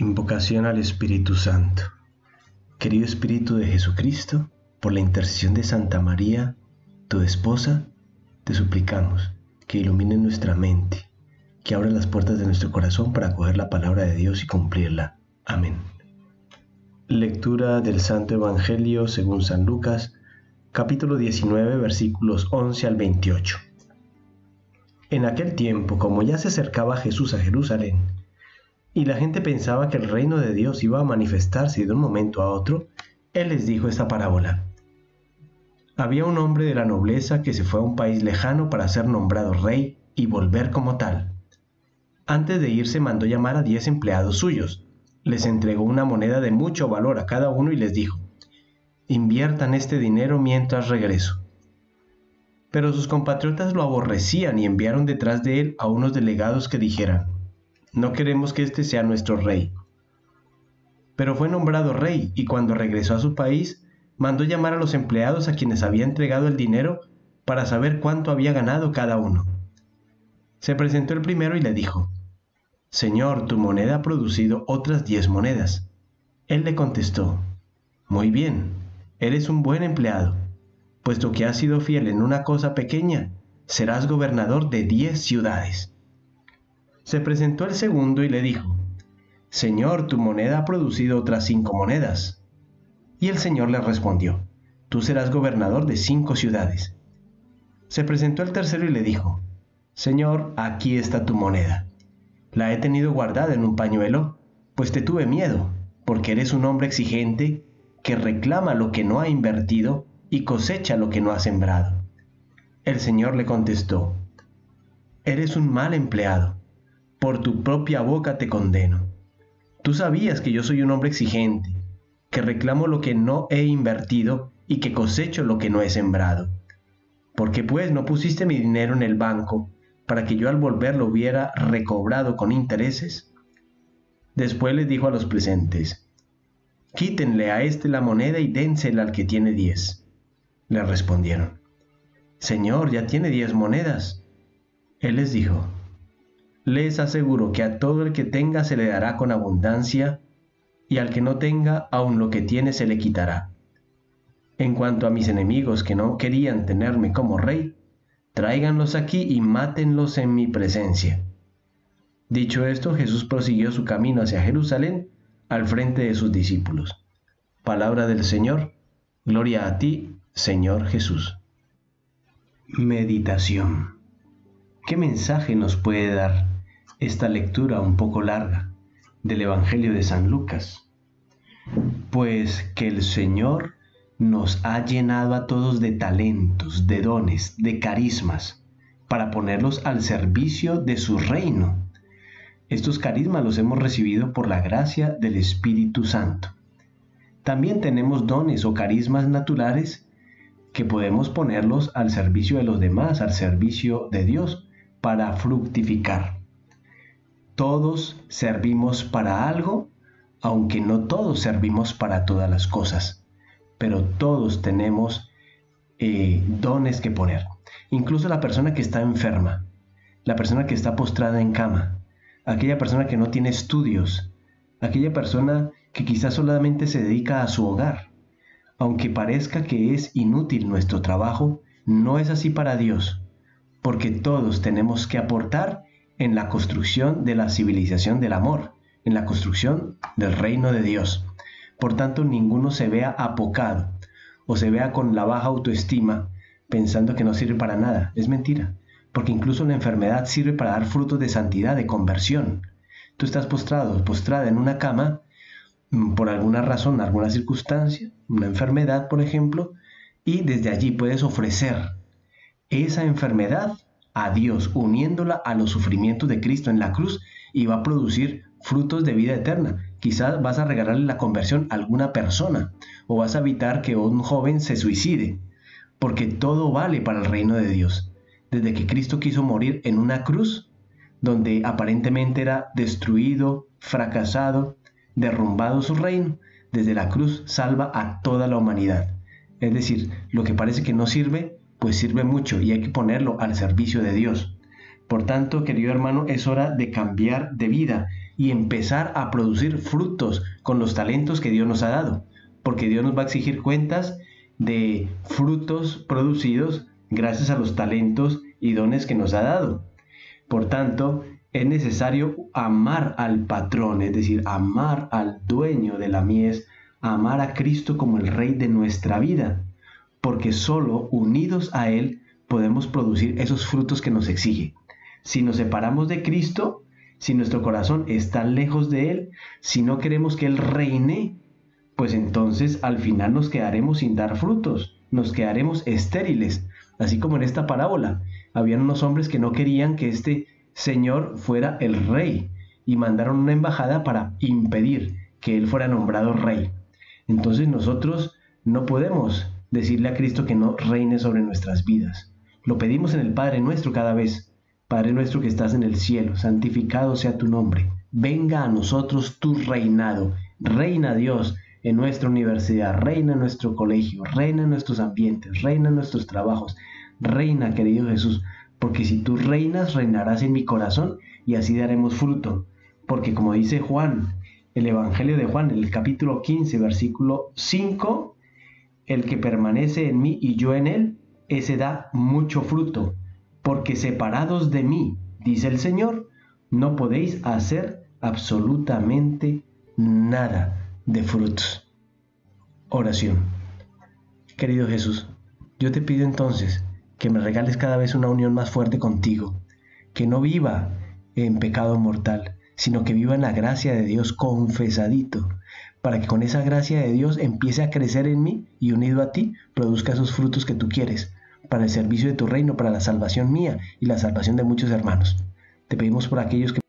Invocación al Espíritu Santo. Querido Espíritu de Jesucristo, por la intercesión de Santa María, tu esposa, te suplicamos que ilumine nuestra mente, que abra las puertas de nuestro corazón para acoger la palabra de Dios y cumplirla. Amén. Lectura del Santo Evangelio según San Lucas, capítulo 19, versículos 11 al 28. En aquel tiempo, como ya se acercaba Jesús a Jerusalén, y la gente pensaba que el reino de Dios iba a manifestarse de un momento a otro, Él les dijo esta parábola. Había un hombre de la nobleza que se fue a un país lejano para ser nombrado rey y volver como tal. Antes de irse mandó llamar a diez empleados suyos, les entregó una moneda de mucho valor a cada uno y les dijo, inviertan este dinero mientras regreso. Pero sus compatriotas lo aborrecían y enviaron detrás de él a unos delegados que dijeran, no queremos que este sea nuestro rey. Pero fue nombrado rey y cuando regresó a su país, mandó llamar a los empleados a quienes había entregado el dinero para saber cuánto había ganado cada uno. Se presentó el primero y le dijo, Señor, tu moneda ha producido otras diez monedas. Él le contestó, Muy bien, eres un buen empleado, puesto que has sido fiel en una cosa pequeña, serás gobernador de diez ciudades se presentó el segundo y le dijo, Señor, tu moneda ha producido otras cinco monedas. Y el Señor le respondió, Tú serás gobernador de cinco ciudades. Se presentó el tercero y le dijo, Señor, aquí está tu moneda. La he tenido guardada en un pañuelo, pues te tuve miedo, porque eres un hombre exigente que reclama lo que no ha invertido y cosecha lo que no ha sembrado. El Señor le contestó, Eres un mal empleado por tu propia boca te condeno. Tú sabías que yo soy un hombre exigente, que reclamo lo que no he invertido y que cosecho lo que no he sembrado. ¿Por qué pues no pusiste mi dinero en el banco para que yo al volver lo hubiera recobrado con intereses? Después les dijo a los presentes, Quítenle a éste la moneda y dénsela al que tiene diez. Le respondieron, Señor, ya tiene diez monedas. Él les dijo, les aseguro que a todo el que tenga se le dará con abundancia, y al que no tenga, aun lo que tiene se le quitará. En cuanto a mis enemigos que no querían tenerme como rey, tráiganlos aquí y mátenlos en mi presencia. Dicho esto, Jesús prosiguió su camino hacia Jerusalén al frente de sus discípulos. Palabra del Señor, gloria a ti, Señor Jesús. Meditación. ¿Qué mensaje nos puede dar esta lectura un poco larga del Evangelio de San Lucas. Pues que el Señor nos ha llenado a todos de talentos, de dones, de carismas, para ponerlos al servicio de su reino. Estos carismas los hemos recibido por la gracia del Espíritu Santo. También tenemos dones o carismas naturales que podemos ponerlos al servicio de los demás, al servicio de Dios, para fructificar. Todos servimos para algo, aunque no todos servimos para todas las cosas, pero todos tenemos eh, dones que poner. Incluso la persona que está enferma, la persona que está postrada en cama, aquella persona que no tiene estudios, aquella persona que quizás solamente se dedica a su hogar. Aunque parezca que es inútil nuestro trabajo, no es así para Dios, porque todos tenemos que aportar en la construcción de la civilización del amor, en la construcción del reino de Dios. Por tanto, ninguno se vea apocado o se vea con la baja autoestima pensando que no sirve para nada. Es mentira, porque incluso la enfermedad sirve para dar frutos de santidad, de conversión. Tú estás postrado, postrada en una cama mm, por alguna razón, alguna circunstancia, una enfermedad, por ejemplo, y desde allí puedes ofrecer esa enfermedad a Dios, uniéndola a los sufrimientos de Cristo en la cruz y va a producir frutos de vida eterna. Quizás vas a regalarle la conversión a alguna persona o vas a evitar que un joven se suicide, porque todo vale para el reino de Dios. Desde que Cristo quiso morir en una cruz, donde aparentemente era destruido, fracasado, derrumbado su reino, desde la cruz salva a toda la humanidad. Es decir, lo que parece que no sirve, pues sirve mucho y hay que ponerlo al servicio de Dios. Por tanto, querido hermano, es hora de cambiar de vida y empezar a producir frutos con los talentos que Dios nos ha dado, porque Dios nos va a exigir cuentas de frutos producidos gracias a los talentos y dones que nos ha dado. Por tanto, es necesario amar al patrón, es decir, amar al dueño de la mies, amar a Cristo como el rey de nuestra vida, porque solo unidos a Él podemos producir esos frutos que nos exige. Si nos separamos de Cristo, si nuestro corazón está lejos de Él, si no queremos que Él reine, pues entonces al final nos quedaremos sin dar frutos, nos quedaremos estériles, así como en esta parábola. Habían unos hombres que no querían que este Señor fuera el rey y mandaron una embajada para impedir que Él fuera nombrado rey. Entonces nosotros no podemos decirle a Cristo que no reine sobre nuestras vidas. Lo pedimos en el Padre nuestro cada vez. Padre nuestro que estás en el cielo, santificado sea tu nombre. Venga a nosotros tu reinado. Reina Dios en nuestra universidad, reina en nuestro colegio, reina en nuestros ambientes, reina en nuestros trabajos. Reina, querido Jesús, porque si tú reinas, reinarás en mi corazón y así daremos fruto. Porque como dice Juan, el Evangelio de Juan, el capítulo 15, versículo 5, el que permanece en mí y yo en él, ese da mucho fruto, porque separados de mí, dice el Señor, no podéis hacer absolutamente nada de frutos. Oración. Querido Jesús, yo te pido entonces que me regales cada vez una unión más fuerte contigo, que no viva en pecado mortal, sino que viva en la gracia de Dios confesadito, para que con esa gracia de Dios empiece a crecer en mí y unido a ti produzca esos frutos que tú quieres, para el servicio de tu reino, para la salvación mía y la salvación de muchos hermanos. Te pedimos por aquellos que